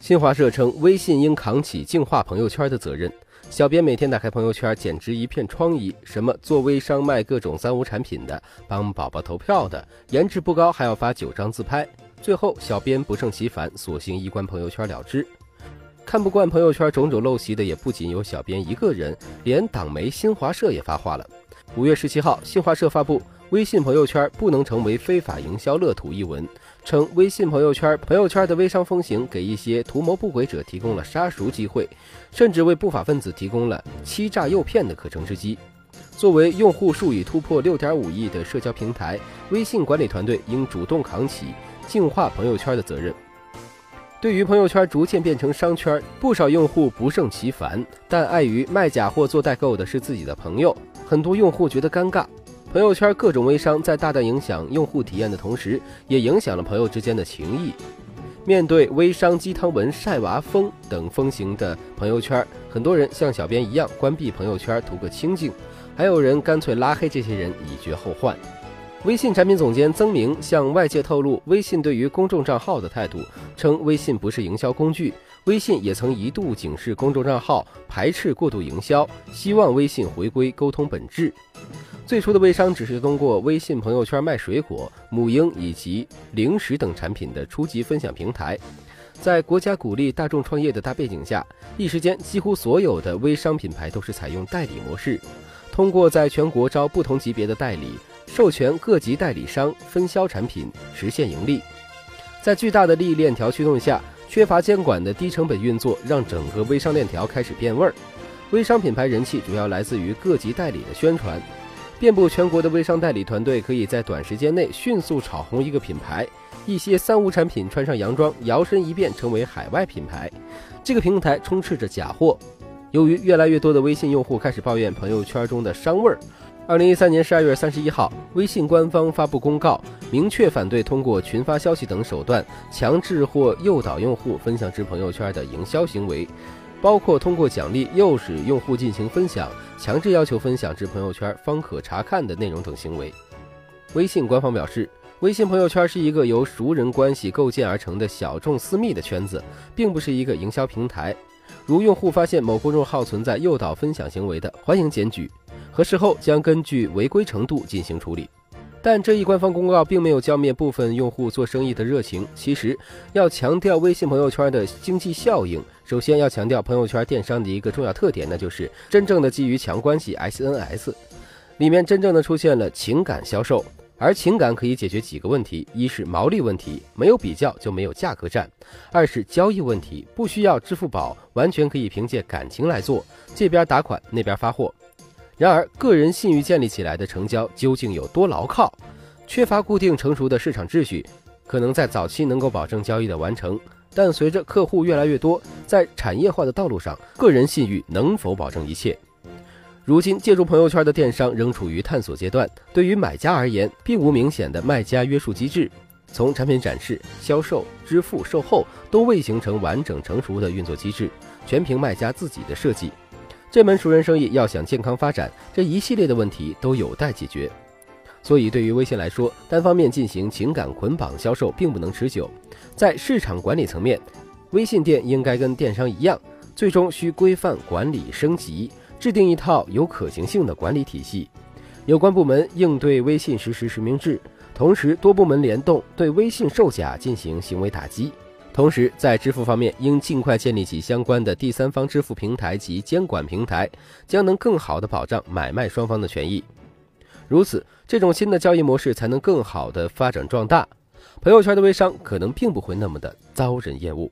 新华社称，微信应扛起净化朋友圈的责任。小编每天打开朋友圈，简直一片疮痍。什么做微商卖各种三无产品的，帮宝宝投票的，颜值不高还要发九张自拍。最后，小编不胜其烦，索性一关朋友圈了之。看不惯朋友圈种种陋习的也不仅有小编一个人，连党媒新华社也发话了。五月十七号，新华社发布。微信朋友圈不能成为非法营销乐土一文，称微信朋友圈朋友圈的微商风行，给一些图谋不轨者提供了杀熟机会，甚至为不法分子提供了欺诈诱骗的可乘之机。作为用户数已突破六点五亿的社交平台，微信管理团队应主动扛起净化朋友圈的责任。对于朋友圈逐渐变成商圈，不少用户不胜其烦，但碍于卖假货做代购的是自己的朋友，很多用户觉得尴尬。朋友圈各种微商在大大影响用户体验的同时，也影响了朋友之间的情谊。面对微商鸡汤文、晒娃风等风行的朋友圈，很多人像小编一样关闭朋友圈图个清静，还有人干脆拉黑这些人以绝后患。微信产品总监曾明向外界透露，微信对于公众账号的态度，称微信不是营销工具。微信也曾一度警示公众账号排斥过度营销，希望微信回归沟通本质。最初的微商只是通过微信朋友圈卖水果、母婴以及零食等产品的初级分享平台，在国家鼓励大众创业的大背景下，一时间几乎所有的微商品牌都是采用代理模式，通过在全国招不同级别的代理，授权各级代理商分销产品，实现盈利。在巨大的利益链条驱动下，缺乏监管的低成本运作让整个微商链条开始变味儿。微商品牌人气主要来自于各级代理的宣传。遍布全国的微商代理团队可以在短时间内迅速炒红一个品牌，一些三无产品穿上洋装，摇身一变成为海外品牌。这个平台充斥着假货。由于越来越多的微信用户开始抱怨朋友圈中的商味儿，二零一三年十二月三十一号，微信官方发布公告，明确反对通过群发消息等手段强制或诱导用户分享至朋友圈的营销行为。包括通过奖励诱使用户进行分享，强制要求分享至朋友圈方可查看的内容等行为。微信官方表示，微信朋友圈是一个由熟人关系构建而成的小众私密的圈子，并不是一个营销平台。如用户发现某公众号存在诱导分享行为的，欢迎检举，核实后将根据违规程度进行处理。但这一官方公告并没有浇灭部分用户做生意的热情。其实，要强调微信朋友圈的经济效应，首先要强调朋友圈电商的一个重要特点，那就是真正的基于强关系 SNS，里面真正的出现了情感销售。而情感可以解决几个问题：一是毛利问题，没有比较就没有价格战；二是交易问题，不需要支付宝，完全可以凭借感情来做，这边打款，那边发货。然而，个人信誉建立起来的成交究竟有多牢靠？缺乏固定成熟的市场秩序，可能在早期能够保证交易的完成，但随着客户越来越多，在产业化的道路上，个人信誉能否保证一切？如今，借助朋友圈的电商仍处于探索阶段，对于买家而言，并无明显的卖家约束机制，从产品展示、销售、支付、售后都未形成完整成熟的运作机制，全凭卖家自己的设计。这门熟人生意要想健康发展，这一系列的问题都有待解决。所以，对于微信来说，单方面进行情感捆绑销售并不能持久。在市场管理层面，微信店应该跟电商一样，最终需规范管理升级，制定一套有可行性的管理体系。有关部门应对微信实施实名制，同时多部门联动对微信售假进行行为打击。同时，在支付方面，应尽快建立起相关的第三方支付平台及监管平台，将能更好地保障买卖双方的权益。如此，这种新的交易模式才能更好地发展壮大。朋友圈的微商可能并不会那么的遭人厌恶。